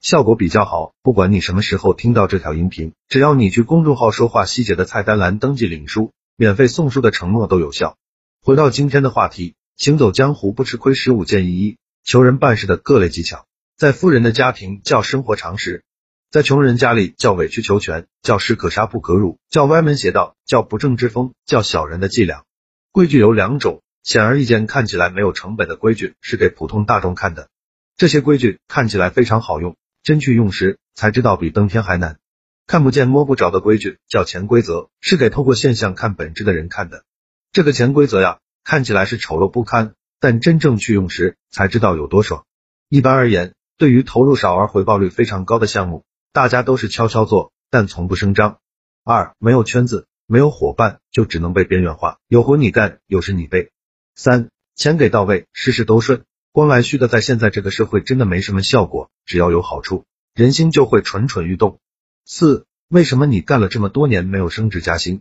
效果比较好，不管你什么时候听到这条音频，只要你去公众号说话细节的菜单栏登记领书，免费送书的承诺都有效。回到今天的话题，行走江湖不吃亏十五建议一，求人办事的各类技巧，在富人的家庭叫生活常识，在穷人家里叫委曲求全，叫士可杀不可辱，叫歪门邪道，叫不正之风，叫小人的伎俩。规矩有两种，显而易见看起来没有成本的规矩是给普通大众看的，这些规矩看起来非常好用。真去用时，才知道比登天还难。看不见摸不着的规矩叫潜规则，是给透过现象看本质的人看的。这个潜规则呀，看起来是丑陋不堪，但真正去用时，才知道有多爽。一般而言，对于投入少而回报率非常高的项目，大家都是悄悄做，但从不声张。二，没有圈子，没有伙伴，就只能被边缘化，有活你干，有事你背。三，钱给到位，事事都顺。光来虚的，在现在这个社会真的没什么效果。只要有好处，人心就会蠢蠢欲动。四，为什么你干了这么多年没有升职加薪？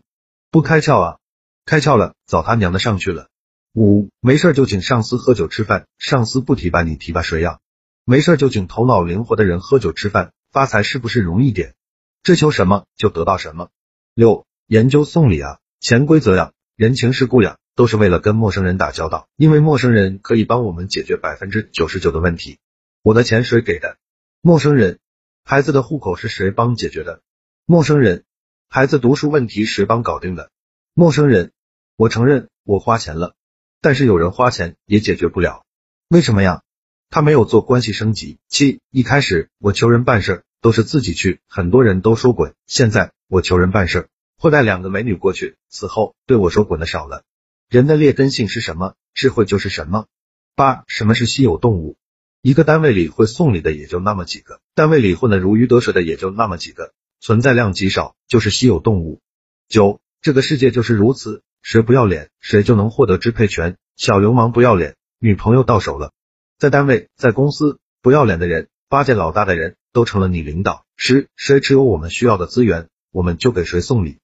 不开窍啊！开窍了，早他娘的上去了。五，没事就请上司喝酒吃饭，上司不提拔你提拔谁呀？没事就请头脑灵活的人喝酒吃饭，发财是不是容易点？追求什么就得到什么。六，研究送礼啊，潜规则呀，人情世故呀。都是为了跟陌生人打交道，因为陌生人可以帮我们解决百分之九十九的问题。我的钱谁给的？陌生人。孩子的户口是谁帮解决的？陌生人。孩子读书问题谁帮搞定的？陌生人。我承认我花钱了，但是有人花钱也解决不了，为什么呀？他没有做关系升级。七，一开始我求人办事都是自己去，很多人都说滚，现在我求人办事会带两个美女过去，此后对我说滚的少了。人的劣根性是什么？智慧就是什么。八，什么是稀有动物？一个单位里会送礼的也就那么几个，单位里混得如鱼得水的也就那么几个，存在量极少，就是稀有动物。九，这个世界就是如此，谁不要脸，谁就能获得支配权。小流氓不要脸，女朋友到手了。在单位，在公司，不要脸的人，巴结老大的人都成了你领导。十，谁持有我们需要的资源，我们就给谁送礼。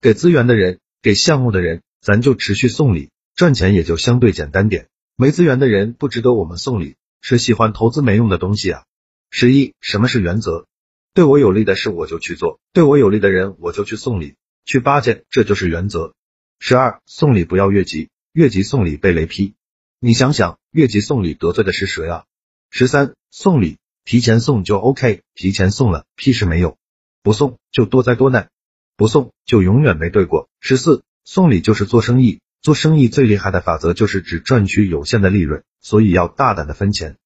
给资源的人，给项目的人。咱就持续送礼，赚钱也就相对简单点。没资源的人不值得我们送礼，谁喜欢投资没用的东西啊？十一，什么是原则？对我有利的事我就去做，对我有利的人我就去送礼，去巴结，这就是原则。十二，送礼不要越级，越级送礼被雷劈。你想想，越级送礼得罪的是谁啊？十三，送礼提前送就 OK，提前送了屁事没有，不送就多灾多难，不送就永远没对过。十四。送礼就是做生意，做生意最厉害的法则就是只赚取有限的利润，所以要大胆的分钱，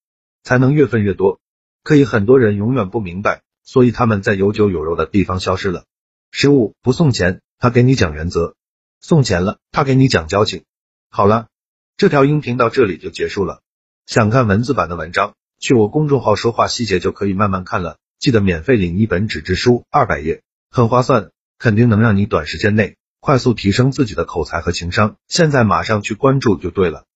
才能越分越多。可以很多人永远不明白，所以他们在有酒有肉的地方消失了。十五不送钱，他给你讲原则；送钱了，他给你讲交情。好了，这条音频到这里就结束了。想看文字版的文章，去我公众号说话细节就可以慢慢看了。记得免费领一本纸质书，二百页，很划算，肯定能让你短时间内。快速提升自己的口才和情商，现在马上去关注就对了。